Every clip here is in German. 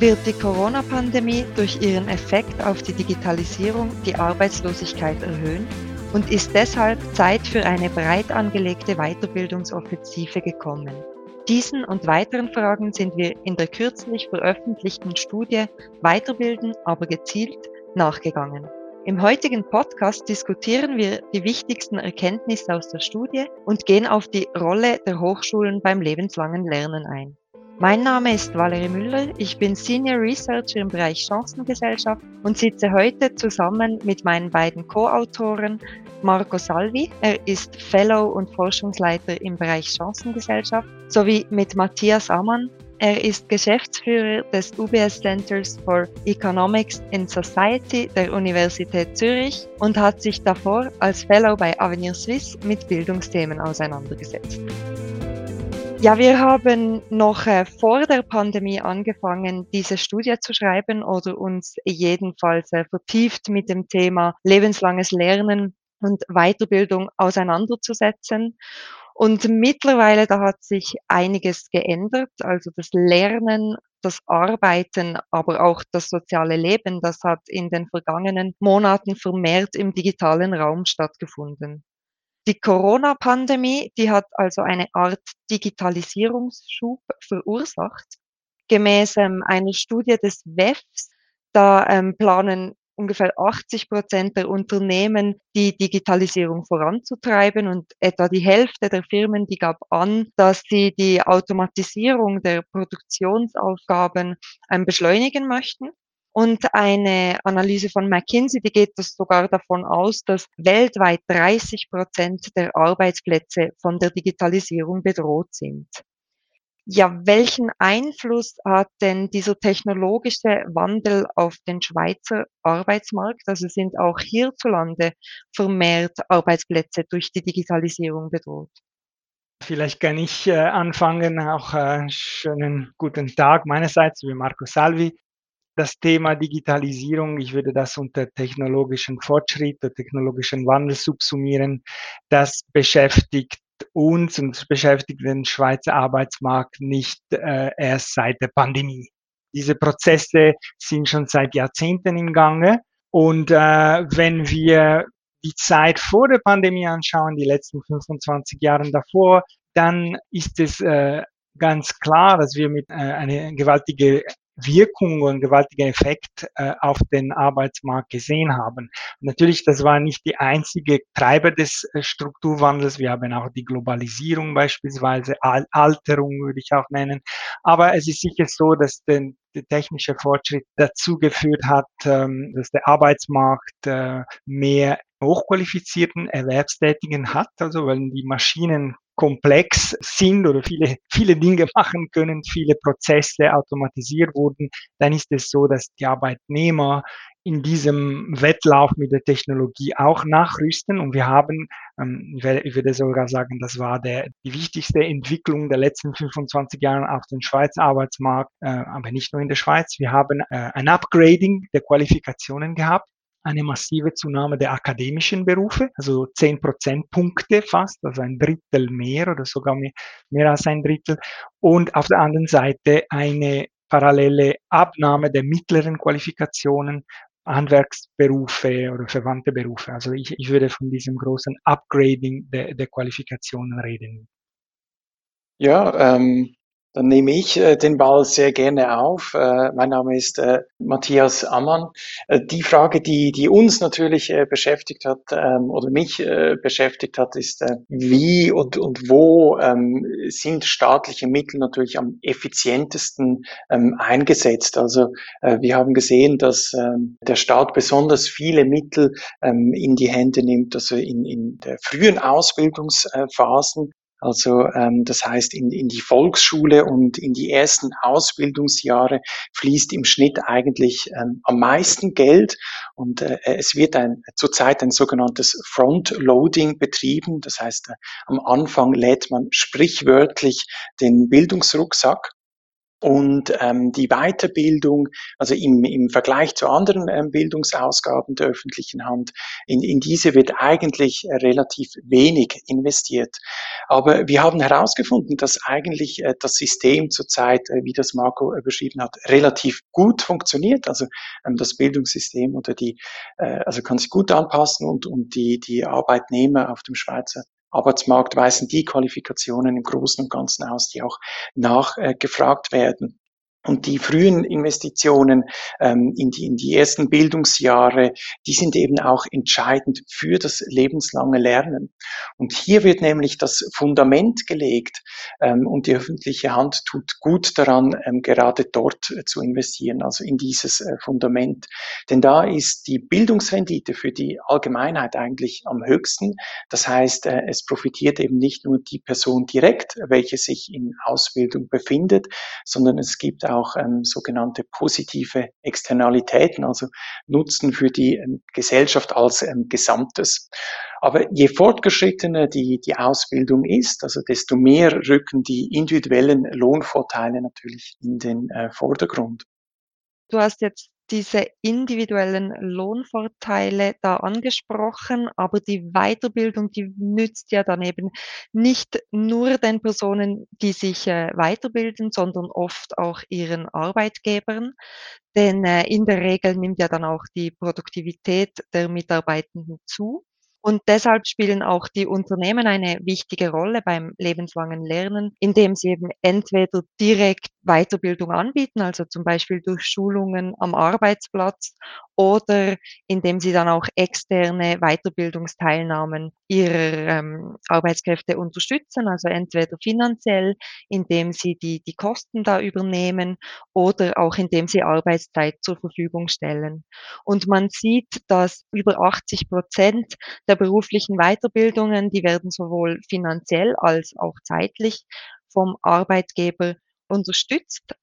wird die Corona-Pandemie durch ihren Effekt auf die Digitalisierung die Arbeitslosigkeit erhöhen und ist deshalb Zeit für eine breit angelegte Weiterbildungsoffensive gekommen. Diesen und weiteren Fragen sind wir in der kürzlich veröffentlichten Studie Weiterbilden, aber gezielt nachgegangen. Im heutigen Podcast diskutieren wir die wichtigsten Erkenntnisse aus der Studie und gehen auf die Rolle der Hochschulen beim lebenslangen Lernen ein. Mein Name ist Valerie Müller, ich bin Senior Researcher im Bereich Chancengesellschaft und sitze heute zusammen mit meinen beiden Co-Autoren Marco Salvi, er ist Fellow und Forschungsleiter im Bereich Chancengesellschaft, sowie mit Matthias Ammann, er ist Geschäftsführer des UBS Centers for Economics in Society der Universität Zürich und hat sich davor als Fellow bei Avenir Suisse mit Bildungsthemen auseinandergesetzt. Ja, wir haben noch äh, vor der Pandemie angefangen, diese Studie zu schreiben oder uns jedenfalls äh, vertieft mit dem Thema lebenslanges Lernen und Weiterbildung auseinanderzusetzen. Und mittlerweile, da hat sich einiges geändert. Also das Lernen, das Arbeiten, aber auch das soziale Leben, das hat in den vergangenen Monaten vermehrt im digitalen Raum stattgefunden. Die Corona-Pandemie, die hat also eine Art Digitalisierungsschub verursacht. Gemäß ähm, einer Studie des WEFs, da ähm, planen ungefähr 80 Prozent der Unternehmen die Digitalisierung voranzutreiben und etwa die Hälfte der Firmen, die gab an, dass sie die Automatisierung der Produktionsaufgaben ähm, beschleunigen möchten. Und eine Analyse von McKinsey, die geht das sogar davon aus, dass weltweit 30 Prozent der Arbeitsplätze von der Digitalisierung bedroht sind. Ja, welchen Einfluss hat denn dieser technologische Wandel auf den Schweizer Arbeitsmarkt? Also sind auch hierzulande vermehrt Arbeitsplätze durch die Digitalisierung bedroht? Vielleicht kann ich äh, anfangen. Auch äh, schönen guten Tag meinerseits, wie Marco Salvi. Das Thema Digitalisierung, ich würde das unter technologischen Fortschritt, der technologischen Wandel subsumieren. Das beschäftigt uns und beschäftigt den Schweizer Arbeitsmarkt nicht äh, erst seit der Pandemie. Diese Prozesse sind schon seit Jahrzehnten im Gange. Und äh, wenn wir die Zeit vor der Pandemie anschauen, die letzten 25 Jahre davor, dann ist es äh, ganz klar, dass wir mit äh, eine gewaltige Wirkung und gewaltigen Effekt äh, auf den Arbeitsmarkt gesehen haben. Natürlich, das war nicht die einzige Treiber des äh, Strukturwandels. Wir haben auch die Globalisierung beispielsweise, Al Alterung würde ich auch nennen. Aber es ist sicher so, dass den, der technische Fortschritt dazu geführt hat, ähm, dass der Arbeitsmarkt äh, mehr hochqualifizierten Erwerbstätigen hat, also weil die Maschinen komplex sind oder viele, viele Dinge machen können, viele Prozesse automatisiert wurden, dann ist es so, dass die Arbeitnehmer in diesem Wettlauf mit der Technologie auch nachrüsten. Und wir haben, ähm, ich würde sogar sagen, das war der, die wichtigste Entwicklung der letzten 25 Jahre auf dem Schweizer Arbeitsmarkt, äh, aber nicht nur in der Schweiz. Wir haben äh, ein Upgrading der Qualifikationen gehabt eine massive Zunahme der akademischen Berufe, also zehn Prozentpunkte fast, also ein Drittel mehr oder sogar mehr, mehr als ein Drittel. Und auf der anderen Seite eine parallele Abnahme der mittleren Qualifikationen, Handwerksberufe oder verwandte Berufe. Also ich, ich würde von diesem großen Upgrading der, der Qualifikationen reden. Ja, ähm, dann nehme ich äh, den Ball sehr gerne auf. Äh, mein Name ist äh, Matthias Ammann. Die Frage, die, die uns natürlich beschäftigt hat ähm, oder mich beschäftigt hat, ist, wie und, und wo ähm, sind staatliche Mittel natürlich am effizientesten ähm, eingesetzt. Also wir haben gesehen, dass der Staat besonders viele Mittel in die Hände nimmt, also in, in der frühen Ausbildungsphasen also ähm, das heißt, in, in die Volksschule und in die ersten Ausbildungsjahre fließt im Schnitt eigentlich ähm, am meisten Geld und äh, es wird ein, zurzeit ein sogenanntes Frontloading betrieben. Das heißt, äh, am Anfang lädt man sprichwörtlich den Bildungsrucksack Und ähm, die Weiterbildung, also im, im Vergleich zu anderen ähm, Bildungsausgaben der öffentlichen Hand, in, in diese wird eigentlich äh, relativ wenig investiert. Aber wir haben herausgefunden, dass eigentlich äh, das System zurzeit, äh, wie das Marco äh, beschrieben hat, relativ gut funktioniert. Also ähm, das Bildungssystem oder die, äh, also kann sich gut anpassen und, und die, die Arbeitnehmer auf dem Schweizer Arbeitsmarkt weisen die Qualifikationen im Großen und Ganzen aus, die auch nachgefragt werden. Und die frühen Investitionen ähm, in, die, in die ersten Bildungsjahre, die sind eben auch entscheidend für das lebenslange Lernen. Und hier wird nämlich das Fundament gelegt ähm, und die öffentliche Hand tut gut daran, ähm, gerade dort äh, zu investieren, also in dieses äh, Fundament. Denn da ist die Bildungsrendite für die Allgemeinheit eigentlich am höchsten. Das heißt, äh, es profitiert eben nicht nur die Person direkt, welche sich in Ausbildung befindet, sondern es gibt auch ähm, sogenannte positive Externalitäten, also Nutzen für die ähm, Gesellschaft als ähm, Gesamtes. Aber je fortgeschrittener die, die Ausbildung ist, also desto mehr rücken die individuellen Lohnvorteile natürlich in den äh, Vordergrund. Du hast jetzt diese individuellen Lohnvorteile da angesprochen, aber die Weiterbildung, die nützt ja dann eben nicht nur den Personen, die sich äh, weiterbilden, sondern oft auch ihren Arbeitgebern. Denn äh, in der Regel nimmt ja dann auch die Produktivität der Mitarbeitenden zu. Und deshalb spielen auch die Unternehmen eine wichtige Rolle beim lebenslangen Lernen, indem sie eben entweder direkt Weiterbildung anbieten, also zum Beispiel durch Schulungen am Arbeitsplatz oder indem sie dann auch externe Weiterbildungsteilnahmen ihrer ähm, Arbeitskräfte unterstützen, also entweder finanziell, indem sie die, die Kosten da übernehmen oder auch indem sie Arbeitszeit zur Verfügung stellen. Und man sieht, dass über 80 Prozent der beruflichen Weiterbildungen, die werden sowohl finanziell als auch zeitlich vom Arbeitgeber unterstützt.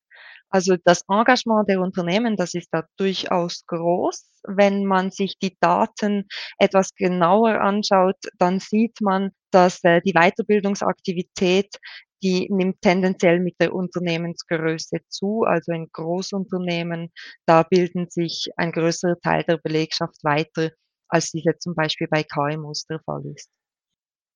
Also das Engagement der Unternehmen, das ist da durchaus groß. Wenn man sich die Daten etwas genauer anschaut, dann sieht man, dass äh, die Weiterbildungsaktivität, die nimmt tendenziell mit der Unternehmensgröße zu. Also in Großunternehmen, da bilden sich ein größerer Teil der Belegschaft weiter, als diese zum Beispiel bei KMUs der Fall ist.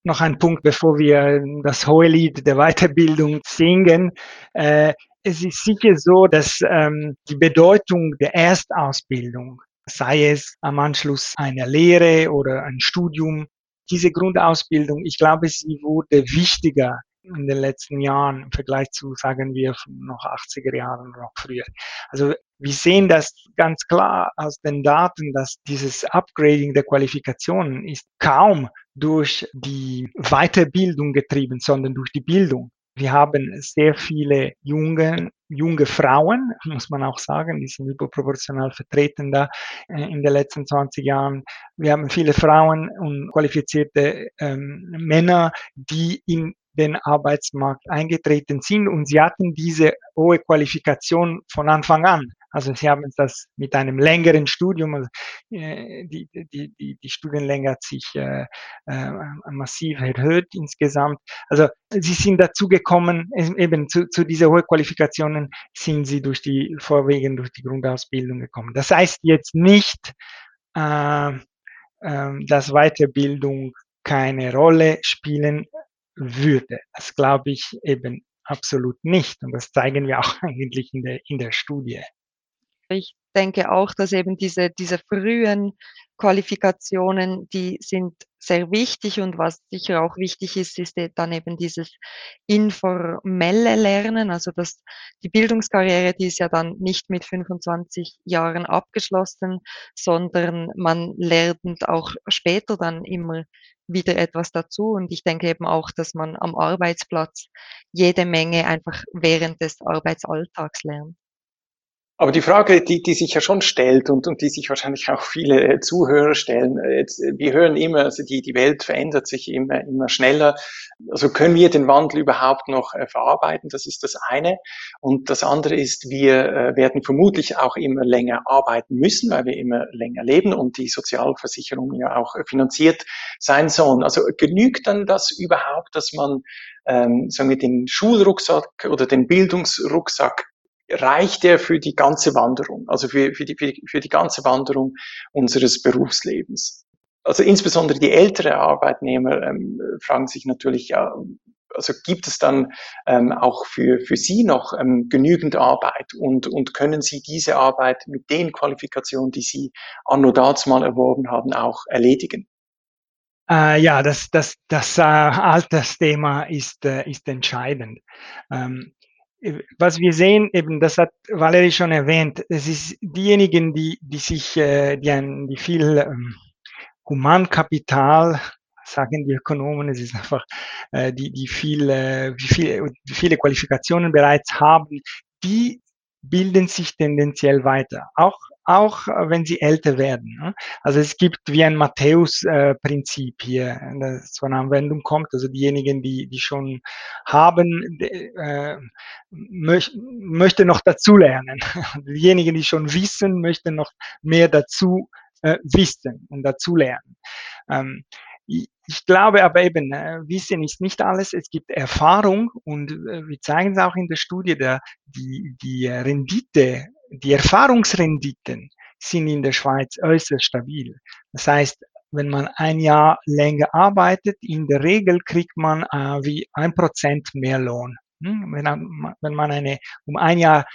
Noch ein Punkt, bevor wir das hohe Lied der Weiterbildung singen. Äh, es ist sicher so, dass ähm, die Bedeutung der Erstausbildung, sei es am Anschluss einer Lehre oder ein Studium, diese Grundausbildung, ich glaube, sie wurde wichtiger in den letzten Jahren im Vergleich zu, sagen wir, noch 80er Jahren oder noch früher. Also wir sehen das ganz klar aus den Daten, dass dieses Upgrading der Qualifikationen ist kaum durch die Weiterbildung getrieben, sondern durch die Bildung. Wir haben sehr viele junge, junge Frauen, muss man auch sagen, die sind überproportional vertreten da äh, in den letzten 20 Jahren. Wir haben viele Frauen und qualifizierte ähm, Männer, die in den Arbeitsmarkt eingetreten sind und sie hatten diese hohe Qualifikation von Anfang an. Also sie haben das mit einem längeren Studium, also, äh, die, die, die, die Studienlänge hat sich äh, äh, massiv erhöht insgesamt. Also sie sind dazu gekommen, eben zu, zu dieser hohen Qualifikationen sind sie durch die, vorwiegend durch die Grundausbildung gekommen. Das heißt jetzt nicht, äh, äh, dass Weiterbildung keine Rolle spielen würde. Das glaube ich eben absolut nicht. Und das zeigen wir auch eigentlich in der, in der Studie. Ich denke auch, dass eben diese, diese frühen Qualifikationen, die sind sehr wichtig und was sicher auch wichtig ist, ist dann eben dieses informelle Lernen, also dass die Bildungskarriere, die ist ja dann nicht mit 25 Jahren abgeschlossen, sondern man lernt auch später dann immer wieder etwas dazu und ich denke eben auch, dass man am Arbeitsplatz jede Menge einfach während des Arbeitsalltags lernt. Aber die Frage, die, die sich ja schon stellt und, und die sich wahrscheinlich auch viele äh, Zuhörer stellen, äh, jetzt, äh, wir hören immer, also die, die Welt verändert sich immer, immer schneller. Also können wir den Wandel überhaupt noch verarbeiten? Das ist das eine. Und das andere ist, wir werden vermutlich auch immer länger arbeiten müssen, weil wir immer länger leben und die Sozialversicherung ja auch finanziert sein sollen. Also genügt dann das überhaupt, dass man ähm, sagen wir, den Schulrucksack oder den Bildungsrucksack reicht der für die ganze Wanderung, also für, für, die, für, die, für die ganze Wanderung unseres Berufslebens. Also insbesondere die ältere Arbeitnehmer ähm, fragen sich natürlich, ja, also gibt es dann ähm, auch für, für Sie noch ähm, genügend Arbeit und, und können Sie diese Arbeit mit den Qualifikationen, die Sie anno mal erworben haben, auch erledigen? Äh, ja, das, das, das äh, Altersthema ist, äh, ist entscheidend. Ähm, was wir sehen, eben, das hat Valerie schon erwähnt, es ist diejenigen, die, die sich, äh, die, ein, die viel ähm, Humankapital, sagen die Ökonomen, es ist einfach, äh, die, die viel, äh, viel, viele Qualifikationen bereits haben, die bilden sich tendenziell weiter. Auch auch äh, wenn sie älter werden. Ne? Also es gibt wie ein Matthäus-Prinzip hier, das zur Anwendung kommt. Also diejenigen, die, die schon haben, äh, möch, möchte noch dazulernen. Diejenigen, die schon wissen, möchten noch mehr dazu äh, wissen und dazulernen. Ähm, ich glaube aber eben, äh, Wissen ist nicht alles. Es gibt Erfahrung und äh, wir zeigen es auch in der Studie, der, die, die Rendite die Erfahrungsrenditen sind in der Schweiz äußerst stabil. Das heißt, wenn man ein Jahr länger arbeitet, in der Regel kriegt man äh, wie ein Prozent mehr Lohn. Hm? Wenn, wenn man eine um ein Jahr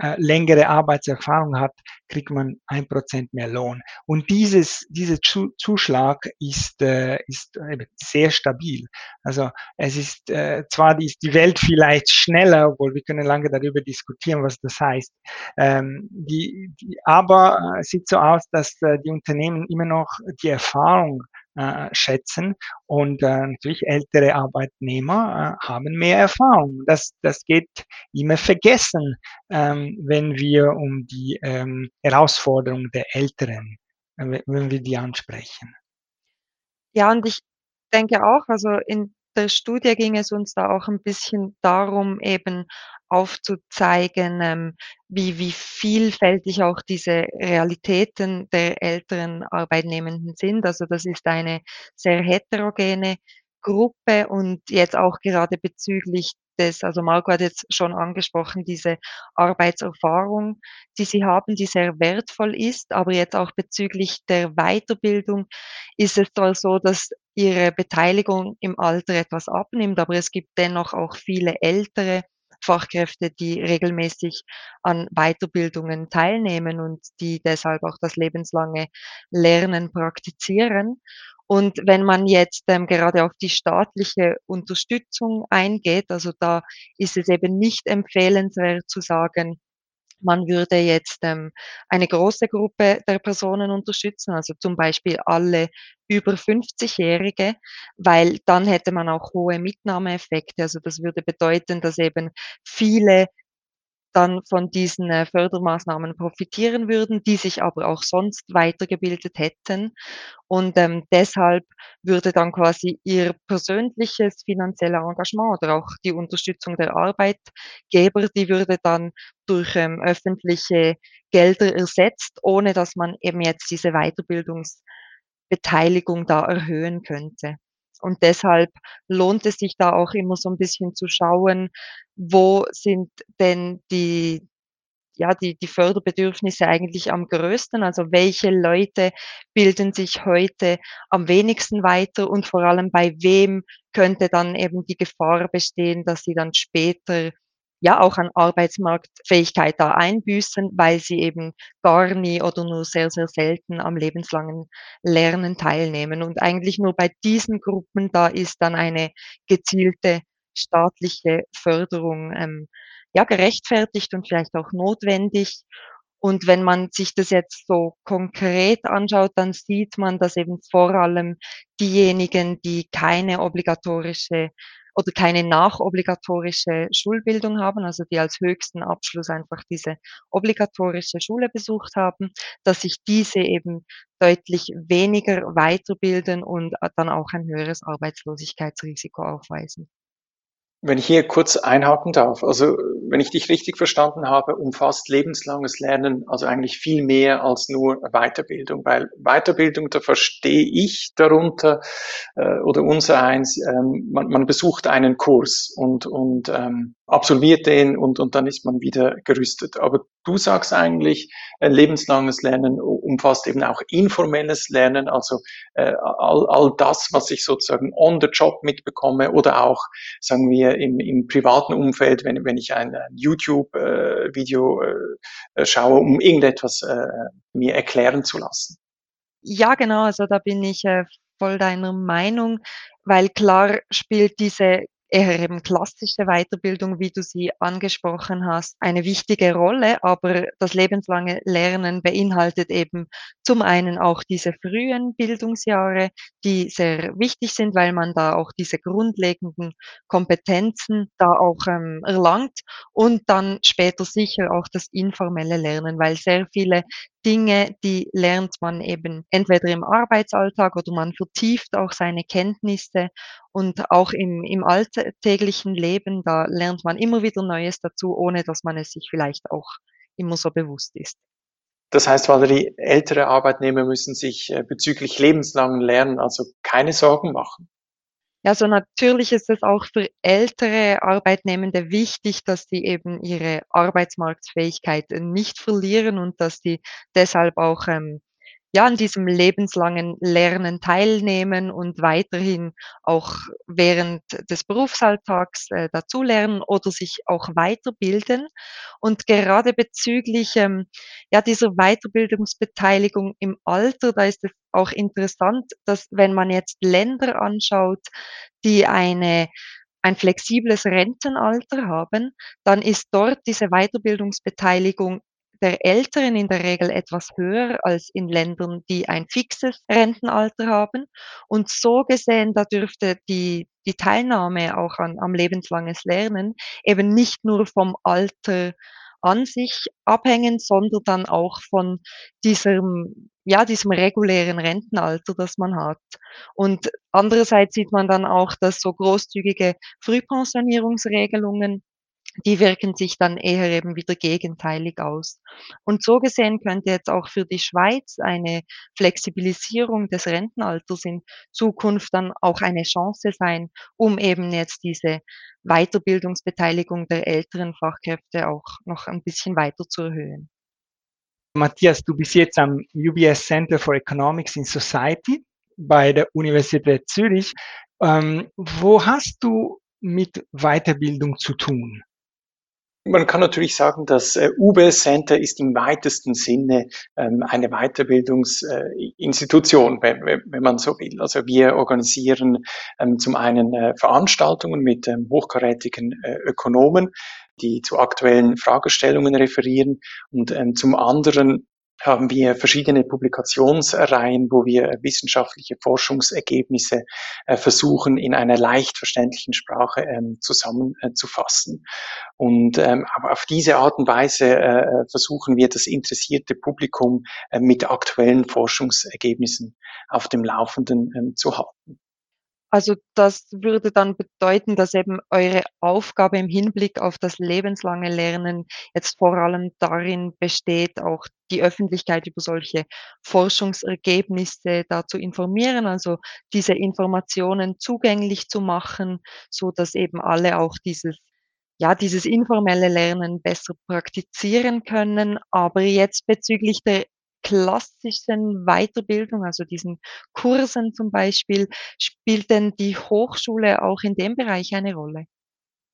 äh, längere Arbeitserfahrung hat, kriegt man ein Prozent mehr Lohn. Und dieses, dieser Zuschlag ist, äh, ist sehr stabil. Also es ist äh, zwar die, die Welt vielleicht schneller, obwohl wir können lange darüber diskutieren, was das heißt. Ähm, die, die, aber äh, sieht so aus, dass äh, die Unternehmen immer noch die Erfahrung äh, schätzen. Und äh, natürlich ältere Arbeitnehmer äh, haben mehr Erfahrung. Das, das geht immer vergessen, ähm, wenn wir um die ähm, Herausforderung der Älteren, äh, wenn wir die ansprechen. Ja, und ich denke auch, also in der Studie ging es uns da auch ein bisschen darum, eben aufzuzeigen, ähm, wie wie vielfältig auch diese Realitäten der älteren Arbeitnehmenden sind. Also, das ist eine sehr heterogene Gruppe und jetzt auch gerade bezüglich des also Marco hat jetzt schon angesprochen, diese Arbeitserfahrung, die sie haben, die sehr wertvoll ist, aber jetzt auch bezüglich der Weiterbildung ist es zwar so, dass ihre Beteiligung im Alter etwas abnimmt, aber es gibt dennoch auch viele ältere Fachkräfte, die regelmäßig an Weiterbildungen teilnehmen und die deshalb auch das lebenslange Lernen praktizieren. Und wenn man jetzt ähm, gerade auf die staatliche Unterstützung eingeht, also da ist es eben nicht empfehlenswert zu sagen, man würde jetzt ähm, eine große Gruppe der Personen unterstützen, also zum Beispiel alle über 50-Jährige, weil dann hätte man auch hohe Mitnahmeeffekte. Also das würde bedeuten, dass eben viele dann von diesen äh, Fördermaßnahmen profitieren würden, die sich aber auch sonst weitergebildet hätten. Und ähm, deshalb würde dann quasi ihr persönliches finanzielles Engagement oder auch die Unterstützung der Arbeitgeber, die würde dann durch ähm, öffentliche Gelder ersetzt, ohne dass man eben jetzt diese Weiterbildungsbeteiligung da erhöhen könnte. Und deshalb lohnt es sich da auch immer so ein bisschen zu schauen, wo sind denn die ja, die die Förderbedürfnisse eigentlich am größten? Also, welche Leute bilden sich heute am wenigsten weiter und vor allem bei wem könnte dann eben die Gefahr bestehen, dass sie dann später ja auch an Arbeitsmarktfähigkeit da einbüßen, weil sie eben gar nie oder nur sehr, sehr selten am lebenslangen Lernen teilnehmen. Und eigentlich nur bei diesen Gruppen, da ist dann eine gezielte staatliche Förderung ähm, ja gerechtfertigt und vielleicht auch notwendig. Und wenn man sich das jetzt so konkret anschaut, dann sieht man, dass eben vor allem diejenigen, die keine obligatorische oder keine nachobligatorische Schulbildung haben, also die als höchsten Abschluss einfach diese obligatorische Schule besucht haben, dass sich diese eben deutlich weniger weiterbilden und dann auch ein höheres Arbeitslosigkeitsrisiko aufweisen. Wenn ich hier kurz einhaken darf, also wenn ich dich richtig verstanden habe, umfasst lebenslanges Lernen also eigentlich viel mehr als nur Weiterbildung, weil Weiterbildung, da verstehe ich darunter äh, oder unser eins, ähm, man, man besucht einen Kurs und, und ähm, absolviert den und, und dann ist man wieder gerüstet. Aber du sagst eigentlich, äh, lebenslanges Lernen umfasst eben auch informelles Lernen, also äh, all, all das, was ich sozusagen on the job mitbekomme oder auch, sagen wir, im, im privaten Umfeld, wenn, wenn ich ein, ein YouTube-Video äh, äh, schaue, um irgendetwas äh, mir erklären zu lassen. Ja, genau, also da bin ich äh, voll deiner Meinung, weil klar spielt diese eher eben klassische Weiterbildung, wie du sie angesprochen hast, eine wichtige Rolle. Aber das lebenslange Lernen beinhaltet eben zum einen auch diese frühen Bildungsjahre, die sehr wichtig sind, weil man da auch diese grundlegenden Kompetenzen da auch ähm, erlangt und dann später sicher auch das informelle Lernen, weil sehr viele Dinge, die lernt man eben entweder im Arbeitsalltag oder man vertieft auch seine Kenntnisse und auch im, im alltäglichen Leben, da lernt man immer wieder Neues dazu, ohne dass man es sich vielleicht auch immer so bewusst ist. Das heißt, Valerie, ältere Arbeitnehmer müssen sich äh, bezüglich lebenslangen Lernen also keine Sorgen machen. Ja, so natürlich ist es auch für ältere Arbeitnehmende wichtig, dass sie eben ihre Arbeitsmarktfähigkeit nicht verlieren und dass sie deshalb auch ähm, ja, an diesem lebenslangen Lernen teilnehmen und weiterhin auch während des Berufsalltags äh, dazulernen oder sich auch weiterbilden. Und gerade bezüglich ähm, ja, dieser Weiterbildungsbeteiligung im Alter, da ist es auch interessant, dass wenn man jetzt Länder anschaut, die eine ein flexibles Rentenalter haben, dann ist dort diese Weiterbildungsbeteiligung der Älteren in der Regel etwas höher als in Ländern, die ein fixes Rentenalter haben. Und so gesehen, da dürfte die, die Teilnahme auch an, am lebenslanges Lernen eben nicht nur vom Alter an sich abhängen, sondern dann auch von diesem, ja, diesem regulären Rentenalter, das man hat. Und andererseits sieht man dann auch, dass so großzügige Frühpensionierungsregelungen die wirken sich dann eher eben wieder gegenteilig aus. Und so gesehen könnte jetzt auch für die Schweiz eine Flexibilisierung des Rentenalters in Zukunft dann auch eine Chance sein, um eben jetzt diese Weiterbildungsbeteiligung der älteren Fachkräfte auch noch ein bisschen weiter zu erhöhen. Matthias, du bist jetzt am UBS Center for Economics in Society bei der Universität Zürich. Ähm, wo hast du mit Weiterbildung zu tun? Man kann natürlich sagen, das äh, UBS Center ist im weitesten Sinne ähm, eine Weiterbildungsinstitution, wenn, man so will. Also wir organisieren ähm, zum einen äh, Veranstaltungen mit ähm, hochkarätigen äh, Ökonomen, die zu aktuellen Fragestellungen referieren und zum anderen haben wir verschiedene Publikationsreihen, wo wir wissenschaftliche Forschungsergebnisse äh, versuchen, in einer leicht verständlichen Sprache ähm, zusammenzufassen. Und ähm, auf diese Art und Weise äh, versuchen wir, das interessierte Publikum äh, mit aktuellen Forschungsergebnissen auf dem Laufenden ähm, zu halten. Also das würde dann bedeuten, dass eben eure Aufgabe im Hinblick auf das lebenslange Lernen jetzt vor allem darin besteht, auch die Öffentlichkeit über solche Forschungsergebnisse da zu informieren, also diese Informationen zugänglich zu machen, so dass eben alle auch dieses ja, dieses informelle Lernen besser praktizieren können. Aber jetzt bezüglich der klassischen Weiterbildung, also diesen Kursen zum Beispiel, spielt denn die Hochschule auch in dem Bereich eine Rolle?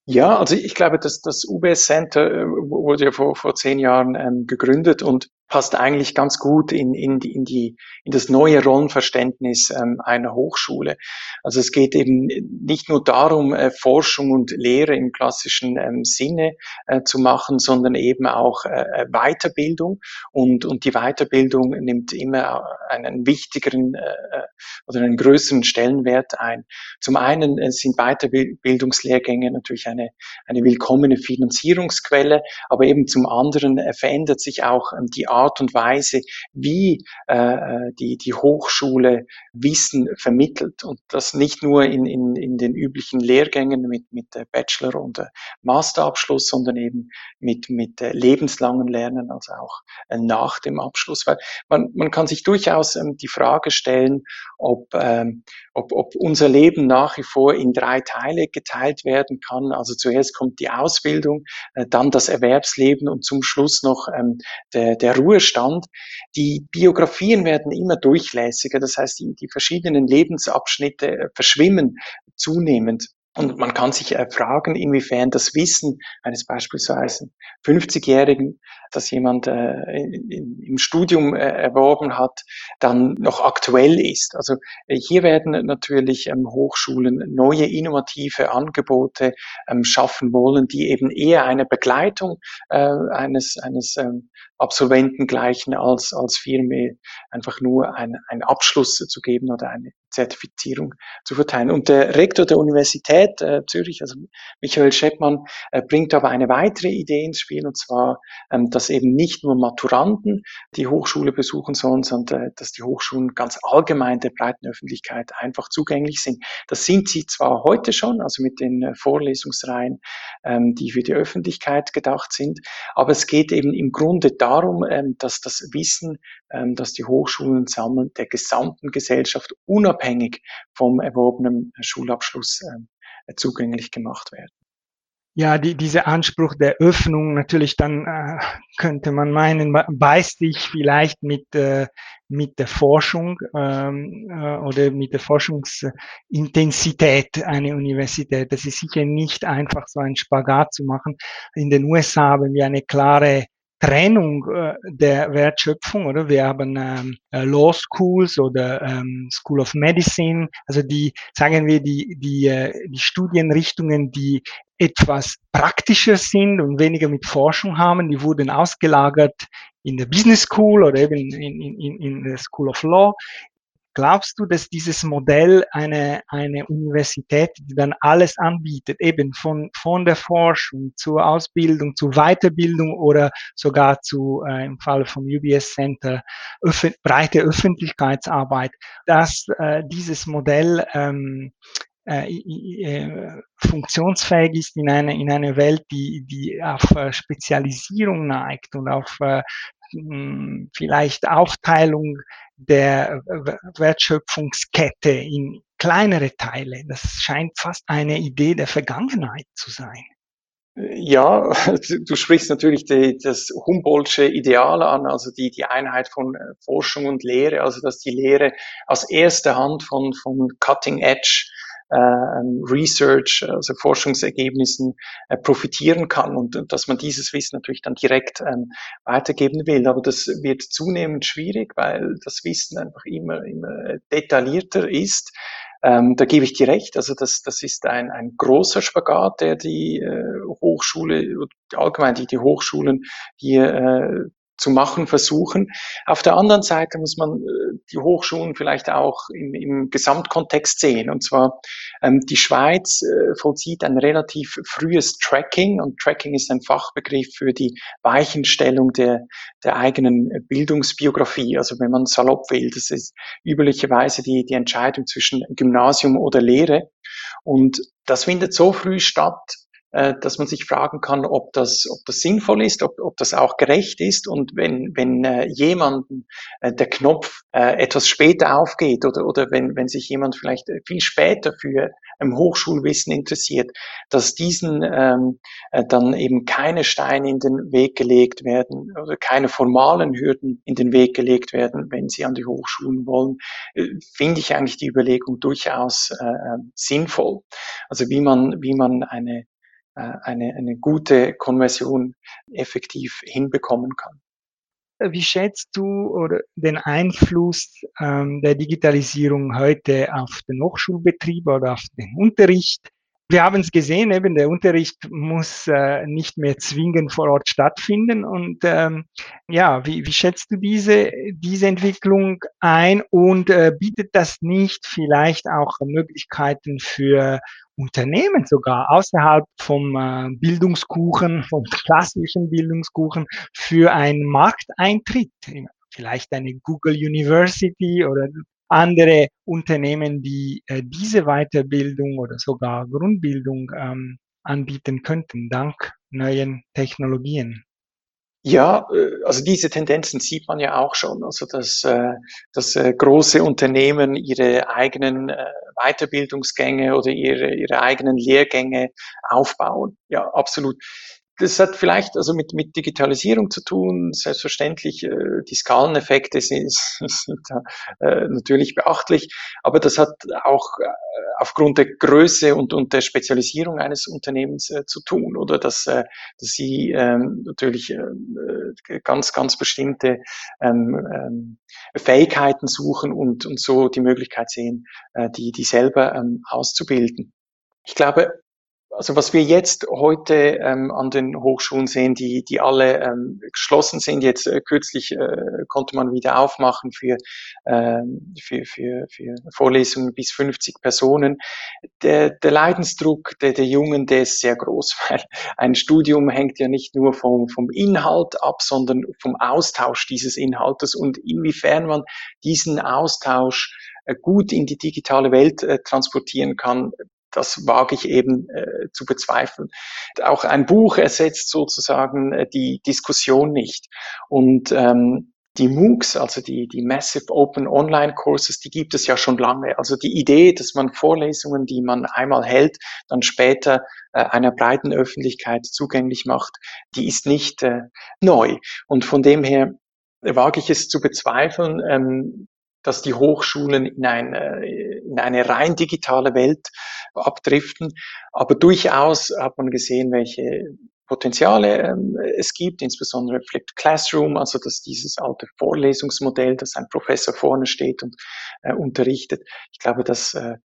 Ja, also ich glaube, dass das UBS Center äh, wurde ja vor, vor zehn Jahren ähm, gegründet und passt eigentlich ganz gut in, in, in, die, in das neue Rollenverständnis ähm, einer Hochschule. Also es geht eben nicht nur darum, äh, Forschung und Lehre im klassischen ähm, Sinne äh, zu machen, sondern eben auch äh, äh Weiterbildung. Und, und die Weiterbildung nimmt immer einen wichtigeren äh, äh, oder einen größeren Stellenwert ein. Zum einen äh, sind Weiterbildungslehrgänge natürlich eine, eine willkommene Finanzierungsquelle, aber eben zum anderen äh, verändert sich auch ähm, die Art und Weise, wie äh, die, die Hochschule Wissen vermittelt. Und das nicht nur in, in, in den üblichen Lehrgängen mit, mit Bachelor- und Masterabschluss, sondern eben mit, mit lebenslangen Lernen, also auch äh, nach dem Abschluss. Weil man, man kann sich durchaus ähm, die Frage stellen, ob, ähm, ob, ob unser Leben nach wie vor in drei Teile geteilt werden kann. Also zuerst kommt die Ausbildung, äh, dann das Erwerbsleben und zum Schluss noch ähm, der, der Ruhestand. Die Biografien werden immer durchlässiger, das heißt, die, die verschiedenen Lebensabschnitte äh, verschwimmen zunehmend. Und man kann sich äh, fragen, inwiefern das Wissen eines beispielsweise 50-Jährigen, das jemand äh, im Studium erworben hat, dann noch aktuell ist. Also hier werden natürlich ähm, Hochschulen neue innovative Angebote ähm, schaffen wollen, die eben eher eine Begleitung eines, eines ähm, Absolventen gleichen als, als Firma einfach nur ein, einen Abschluss zu geben oder eine Zertifizierung zu verteilen. Und der Rektor der Universität äh, Zürich, also Michael Scheppmann, äh, bringt aber eine weitere Idee ins Spiel, und zwar, ähm, dass eben nicht nur Maturanten die Hochschule besuchen sollen, sondern äh, dass die Hochschulen ganz allgemein der breiten Öffentlichkeit einfach zugänglich sind. Das sind sie zwar heute schon, also mit den äh, Vorlesungsreihen, ähm, die für die Öffentlichkeit gedacht sind, aber es geht eben im Grunde darum, ähm, dass das Wissen, ähm, das die Hochschulen sammeln, der gesamten Gesellschaft unabhängig vom erworbenen Schulabschluss ähm, zugänglich gemacht werden. Ja, die, dieser Anspruch der Öffnung, natürlich dann äh, könnte man meinen, beißt sich vielleicht mit, äh, mit der Forschung ähm, äh, oder mit der Forschungsintensität einer Universität. Das ist sicher nicht einfach so ein Spagat zu machen. In den USA haben wir eine klare Trennung äh, der Wertschöpfung, oder? Wir haben ähm, äh, Law Schools oder ähm, School of Medicine, also die, sagen wir, die, die, äh, die Studienrichtungen, die etwas praktischer sind und weniger mit Forschung haben, die wurden ausgelagert in der Business School oder eben in, in, in der School of Law. Glaubst du, dass dieses Modell eine, eine Universität, die dann alles anbietet, eben von, von der Forschung zur Ausbildung, zur Weiterbildung oder sogar zu, äh, im Fall vom UBS Center, öff breite Öffentlichkeitsarbeit, dass äh, dieses Modell ähm, äh, äh, funktionsfähig ist in einer, in einer Welt, die, die auf äh, Spezialisierung neigt und auf vielleicht Aufteilung der Wertschöpfungskette in kleinere Teile. Das scheint fast eine Idee der Vergangenheit zu sein. Ja, du sprichst natürlich die, das Humboldtsche Ideal an, also die, die Einheit von äh, Forschung und Lehre, also dass die Lehre aus erster Hand von, von Cutting Edge äh, Research, also Forschungsergebnissen äh, profitieren kann und, und, dass man dieses Wissen natürlich dann direkt ähm, weitergeben will. Aber das wird zunehmend schwierig, weil das Wissen einfach immer, immer detaillierter ist. Ähm, da gebe ich dir recht. Also das, das ist ein, ein großer Spagat, der die äh, Hochschule, allgemein die, die Hochschulen hier äh, zu machen versuchen. Auf der anderen Seite muss man äh, die Hochschulen vielleicht auch im, im Gesamtkontext sehen. Und zwar ähm, die Schweiz äh, vollzieht ein relativ frühes Tracking und Tracking ist ein Fachbegriff für die Weichenstellung der, der eigenen Bildungsbiografie. Also wenn man salopp will, das ist üblicherweise die, die Entscheidung zwischen Gymnasium oder Lehre. Und das findet so früh statt, dass man sich fragen kann, ob das, ob das sinnvoll ist, ob, ob das auch gerecht ist. Und wenn, wenn äh, jemanden äh, der Knopf äh, etwas später aufgeht oder, oder wenn, wenn sich jemand vielleicht äh, viel später für ähm, Hochschulwissen interessiert, dass diesen ähm, äh, dann eben keine Steine in den Weg gelegt werden oder keine formalen Hürden in den Weg gelegt werden, wenn sie an die Hochschulen wollen, äh, finde ich eigentlich die Überlegung durchaus äh, sinnvoll. Also wie man, wie man eine äh, eine, eine gute Konversion effektiv hinbekommen kann. wie schätzt du oder den Einfluss ähm, der Digitalisierung heute auf den Hochschulbetrieb oder auf den Unterricht? Wir haben es gesehen, eben der Unterricht muss äh, nicht mehr zwingend vor Ort stattfinden. Und ähm, ja, wie, wie schätzt du diese, diese Entwicklung ein und äh, bietet das nicht vielleicht auch Möglichkeiten für Unternehmen sogar außerhalb vom äh, Bildungskuchen, vom klassischen Bildungskuchen für einen Markteintritt? Vielleicht eine Google University oder andere Unternehmen, die äh, diese Weiterbildung oder sogar Grundbildung ähm, anbieten könnten, dank neuen Technologien. Ja, äh, also diese Tendenzen sieht man ja auch schon. Also dass, äh, dass äh, große Unternehmen ihre eigenen Weiterbildungsgänge oder ihre, ihre eigenen Lehrgänge aufbauen. Ja, absolut das hat vielleicht also mit, mit Digitalisierung zu tun. Selbstverständlich, äh, die Skaleneffekte sind, sind äh, natürlich beachtlich, aber das hat auch äh, aufgrund der Größe und, und der Spezialisierung eines Unternehmens äh, zu tun, oder dass, äh, dass sie ähm, natürlich äh, ganz, ganz bestimmte ähm, ähm, Fähigkeiten suchen und, und so die Möglichkeit sehen, äh, die, die selber ähm, auszubilden. Ich glaube, also was wir jetzt heute ähm, an den Hochschulen sehen, die, die alle ähm, geschlossen sind, jetzt äh, kürzlich äh, konnte man wieder aufmachen für, ähm, für, für, für Vorlesungen bis 50 Personen. Der, der Leidensdruck der, der Jungen, der ist sehr groß, weil ein Studium hängt ja nicht nur vom, vom Inhalt ab, sondern vom Austausch dieses Inhaltes und inwiefern man diesen Austausch äh, gut in die digitale Welt äh, transportieren kann, das wage ich eben äh, zu bezweifeln. Auch ein Buch ersetzt sozusagen äh, die Diskussion nicht. Und ähm, die MOOCs, also die, die Massive Open Online Courses, die gibt es ja schon lange. Also die Idee, dass man Vorlesungen, die man einmal hält, dann später äh, einer breiten Öffentlichkeit zugänglich macht, die ist nicht äh, neu. Und von dem her wage ich es zu bezweifeln, ähm, dass die Hochschulen in eine, in eine rein digitale Welt abdriften. Aber durchaus hat man gesehen, welche Potenziale ähm, es gibt, insbesondere Flipped Classroom, also dass dieses alte Vorlesungsmodell, dass ein Professor vorne steht und äh, unterrichtet. Ich glaube, dass äh,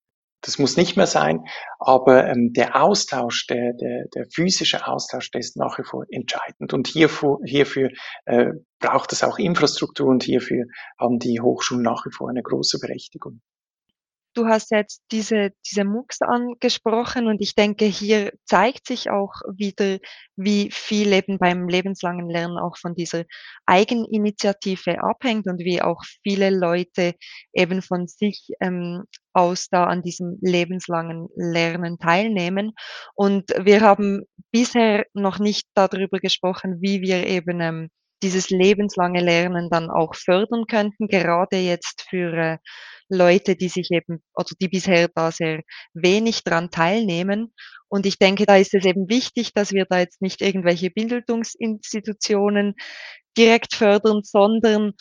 das muss nicht mehr sein, aber ähm, der Austausch, der, der, der physische Austausch, der ist nach wie vor entscheidend. Und hierfür, hierfür äh, braucht es auch Infrastruktur und hierfür haben die Hochschulen nach wie vor eine große Berechtigung. Du hast jetzt diese, diese MOOCs angesprochen und ich denke, hier zeigt sich auch wieder, wie viel eben beim lebenslangen Lernen auch von dieser Eigeninitiative abhängt und wie auch viele Leute eben von sich ähm, aus da an diesem lebenslangen Lernen teilnehmen. Und wir haben bisher noch nicht darüber gesprochen, wie wir eben ähm, dieses lebenslange Lernen dann auch fördern könnten, gerade jetzt für äh, Leute, die sich eben, oder die bisher da sehr wenig dran teilnehmen. Und ich denke, da ist es eben wichtig, dass wir da jetzt nicht irgendwelche Bildungsinstitutionen direkt fördern, sondern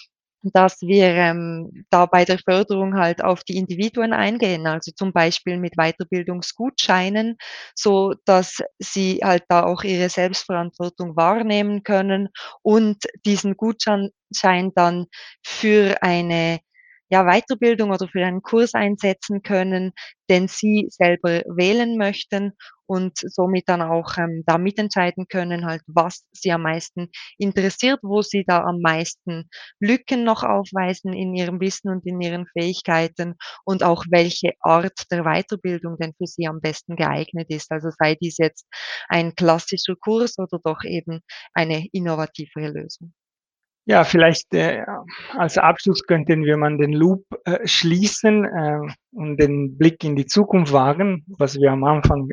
dass wir ähm, da bei der Förderung halt auf die Individuen eingehen, also zum Beispiel mit Weiterbildungsgutscheinen, so dass sie halt da auch ihre Selbstverantwortung wahrnehmen können und diesen Gutschein dann für eine ja, Weiterbildung oder für einen Kurs einsetzen können, den sie selber wählen möchten und somit dann auch ähm, da mitentscheiden können, halt, was sie am meisten interessiert, wo sie da am meisten Lücken noch aufweisen in ihrem Wissen und in ihren Fähigkeiten und auch welche Art der Weiterbildung denn für sie am besten geeignet ist. Also sei dies jetzt ein klassischer Kurs oder doch eben eine innovativere Lösung. Ja, vielleicht äh, als Abschluss könnten wir mal den Loop äh, schließen äh, und den Blick in die Zukunft wagen, was wir am Anfang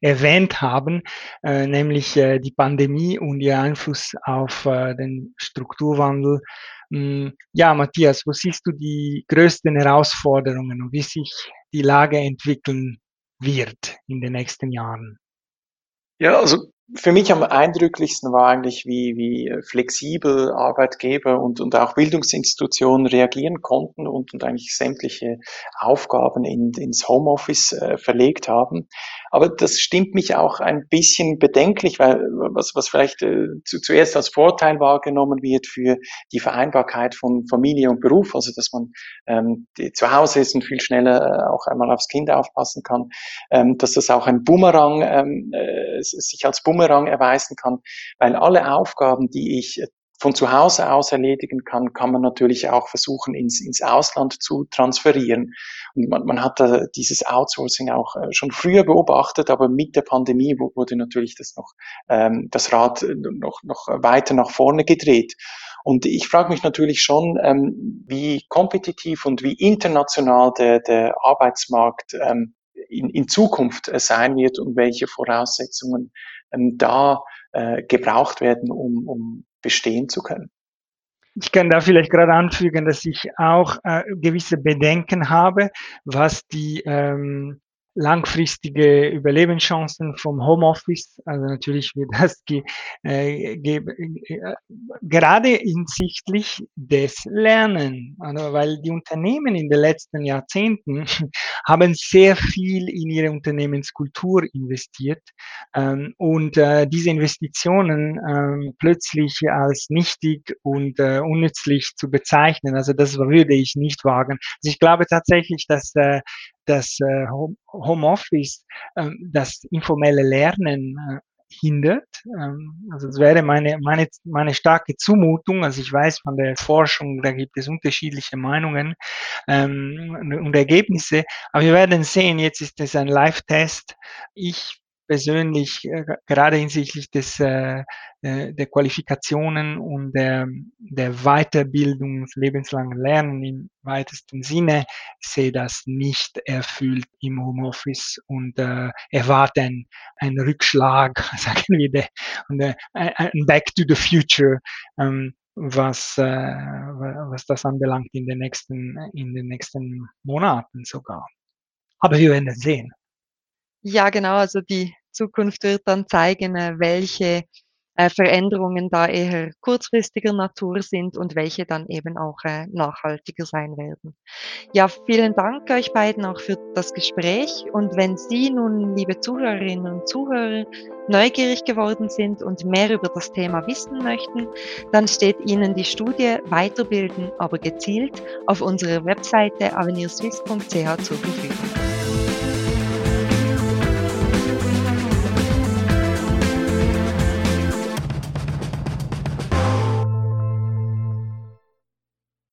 erwähnt haben, äh, nämlich äh, die Pandemie und ihr Einfluss auf äh, den Strukturwandel. Ähm, ja, Matthias, wo siehst du die größten Herausforderungen und wie sich die Lage entwickeln wird in den nächsten Jahren? Ja, also für mich am eindrücklichsten war eigentlich, wie, wie flexibel Arbeitgeber und, und auch Bildungsinstitutionen reagieren konnten und, und eigentlich sämtliche Aufgaben in, ins Homeoffice äh, verlegt haben. Aber das stimmt mich auch ein bisschen bedenklich, weil was, was vielleicht äh, zu, zuerst als Vorteil wahrgenommen wird für die Vereinbarkeit von Familie und Beruf, also dass man ähm, zu Hause ist und viel schneller äh, auch einmal aufs Kind aufpassen kann, ähm, dass das auch ein Bumerang, ähm, äh, sich als Bumerang erweisen kann, weil alle Aufgaben, die ich von zu Hause aus erledigen kann, kann man natürlich auch versuchen, ins, ins Ausland zu transferieren. Und man, man hat da dieses Outsourcing auch äh, schon früher beobachtet, aber mit der Pandemie wurde natürlich das noch ähm, das Rad noch, noch weiter nach vorne gedreht. Und ich frage mich natürlich schon, ähm, wie kompetitiv und wie international der, der Arbeitsmarkt ähm, in, in Zukunft sein wird und welche Voraussetzungen ähm, da äh, gebraucht werden, um, um bestehen zu können. Ich kann da vielleicht gerade anfügen, dass ich auch äh, gewisse Bedenken habe, was die ähm, langfristige Überlebenschancen vom Homeoffice. Also natürlich wird das ge, äh, ge, äh, gerade hinsichtlich des Lernen, also weil die Unternehmen in den letzten Jahrzehnten haben sehr viel in ihre Unternehmenskultur investiert ähm, und äh, diese Investitionen ähm, plötzlich als nichtig und äh, unnützlich zu bezeichnen. Also das würde ich nicht wagen. Also ich glaube tatsächlich, dass äh, das äh, Homeoffice äh, das informelle Lernen äh, hindert. Ähm, also es wäre meine, meine, meine starke Zumutung. Also ich weiß von der Forschung, da gibt es unterschiedliche Meinungen ähm, und Ergebnisse. Aber wir werden sehen, jetzt ist es ein Live-Test. Ich persönlich, äh, gerade hinsichtlich des, äh, äh, der Qualifikationen und der, der Weiterbildung, lebenslangen Lernen im weitesten Sinne, sehe das nicht erfüllt im Homeoffice und äh, erwarte einen, einen Rückschlag, sagen wir, der, und, äh, ein Back to the Future, ähm, was, äh, was das anbelangt in den nächsten, in den nächsten Monaten sogar. Aber wir werden es sehen. Ja, genau. Also die Zukunft wird dann zeigen, äh, welche äh, Veränderungen da eher kurzfristiger Natur sind und welche dann eben auch äh, nachhaltiger sein werden. Ja, vielen Dank euch beiden auch für das Gespräch. Und wenn Sie nun, liebe Zuhörerinnen und Zuhörer, neugierig geworden sind und mehr über das Thema wissen möchten, dann steht Ihnen die Studie Weiterbilden, aber gezielt auf unserer Webseite avenirswiss.ch zur Verfügung.